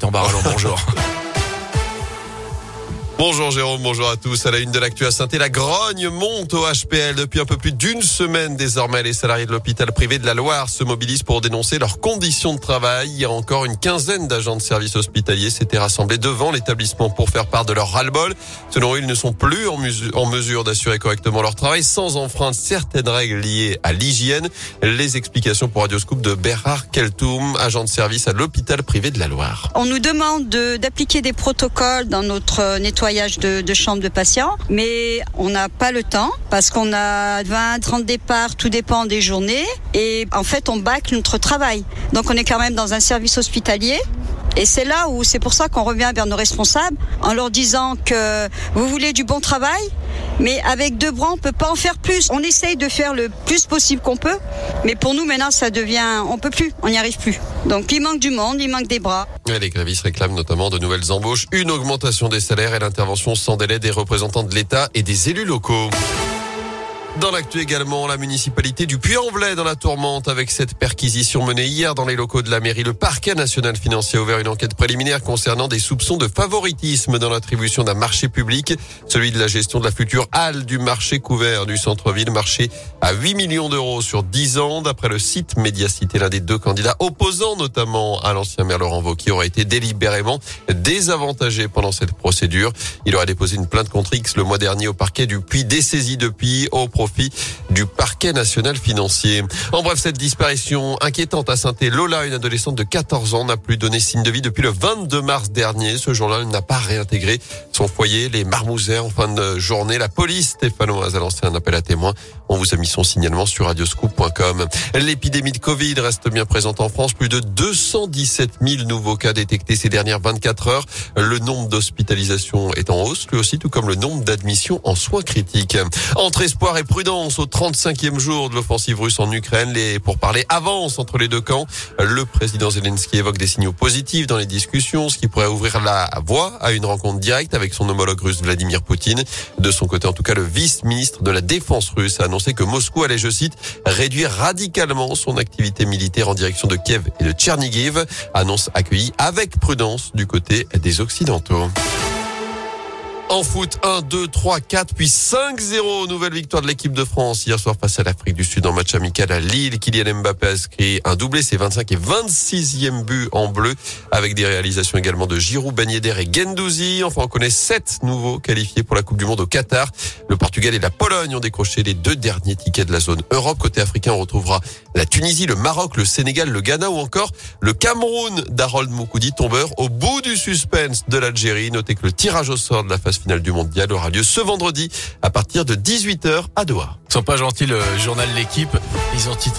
Gaëtan Barallon, bonjour. Bonjour Jérôme, bonjour à tous. À la une de l'actu à saint la grogne monte au HPL. Depuis un peu plus d'une semaine désormais, les salariés de l'hôpital privé de la Loire se mobilisent pour dénoncer leurs conditions de travail. Hier encore, une quinzaine d'agents de services hospitaliers s'étaient rassemblés devant l'établissement pour faire part de leur ras-le-bol. Selon eux, ils ne sont plus en, mesure d'assurer correctement leur travail sans enfreindre certaines règles liées à l'hygiène. Les explications pour Radioscoop de Bernard Keltoum, agent de service à l'hôpital privé de la Loire. On nous demande d'appliquer des protocoles dans notre nettoyage de, de chambres de patients, mais on n'a pas le temps parce qu'on a 20, 30 départs, tout dépend des journées, et en fait on bâcle notre travail. Donc on est quand même dans un service hospitalier et c'est là où c'est pour ça qu'on revient vers nos responsables en leur disant que vous voulez du bon travail, mais avec deux bras on peut pas en faire plus. On essaye de faire le plus possible qu'on peut, mais pour nous maintenant ça devient, on peut plus, on n'y arrive plus. Donc il manque du monde, il manque des bras. Les grévistes réclament notamment de nouvelles embauches, une augmentation des salaires et l'intervention sans délai des représentants de l'État et des élus locaux. Dans l'actu également, la municipalité du Puy-en-Velay dans la tourmente avec cette perquisition menée hier dans les locaux de la mairie. Le parquet national financier a ouvert une enquête préliminaire concernant des soupçons de favoritisme dans l'attribution d'un marché public, celui de la gestion de la future halle du marché couvert du centre-ville, marché à 8 millions d'euros sur 10 ans. D'après le site Médiacité, l'un des deux candidats opposants notamment à l'ancien maire Laurent Wauquiez aurait été délibérément désavantagé pendant cette procédure. Il aurait déposé une plainte contre X le mois dernier au parquet du Puy, dessaisi depuis au du parquet national financier. En bref, cette disparition inquiétante à saint Lola, une adolescente de 14 ans, n'a plus donné signe de vie depuis le 22 mars dernier. Ce jour-là, elle n'a pas réintégré son foyer. Les marmousets en fin de journée. La police stéphanoise a lancé un appel à témoins. On vous a mis son signalement sur radioscoop.com. L'épidémie de Covid reste bien présente en France. Plus de 217 000 nouveaux cas détectés ces dernières 24 heures. Le nombre d'hospitalisations est en hausse, lui aussi, tout comme le nombre d'admissions en soins critiques. Entre espoir et prudence au 35e jour de l'offensive russe en Ukraine. Les pourparlers avancent entre les deux camps. Le président Zelensky évoque des signaux positifs dans les discussions, ce qui pourrait ouvrir la voie à une rencontre directe avec son homologue russe Vladimir Poutine. De son côté, en tout cas, le vice-ministre de la Défense russe a annoncé que Moscou allait, je cite, réduire radicalement son activité militaire en direction de Kiev et de Tchernigiv. Annonce accueillie avec prudence du côté des Occidentaux. En foot, 1, 2, 3, 4, puis 5-0. Nouvelle victoire de l'équipe de France hier soir face à l'Afrique du Sud en match amical à Lille. Kylian Mbappé a inscrit un doublé, c'est 25 et 26e but en bleu, avec des réalisations également de Giroud, Ben et Gendouzi. Enfin, on connaît 7 nouveaux qualifiés pour la Coupe du Monde au Qatar. Le Portugal et la Pologne ont décroché les deux derniers tickets de la zone Europe. Côté africain, on retrouvera la Tunisie, le Maroc, le Sénégal, le Ghana ou encore le Cameroun d'Harold Moukoudi, tombeur au bout du suspense de l'Algérie. Notez que le tirage au sort de la phase finale du mondial aura lieu ce vendredi à partir de 18h à Doha. Ils sont pas gentils le journal L'équipe. Ils ont titré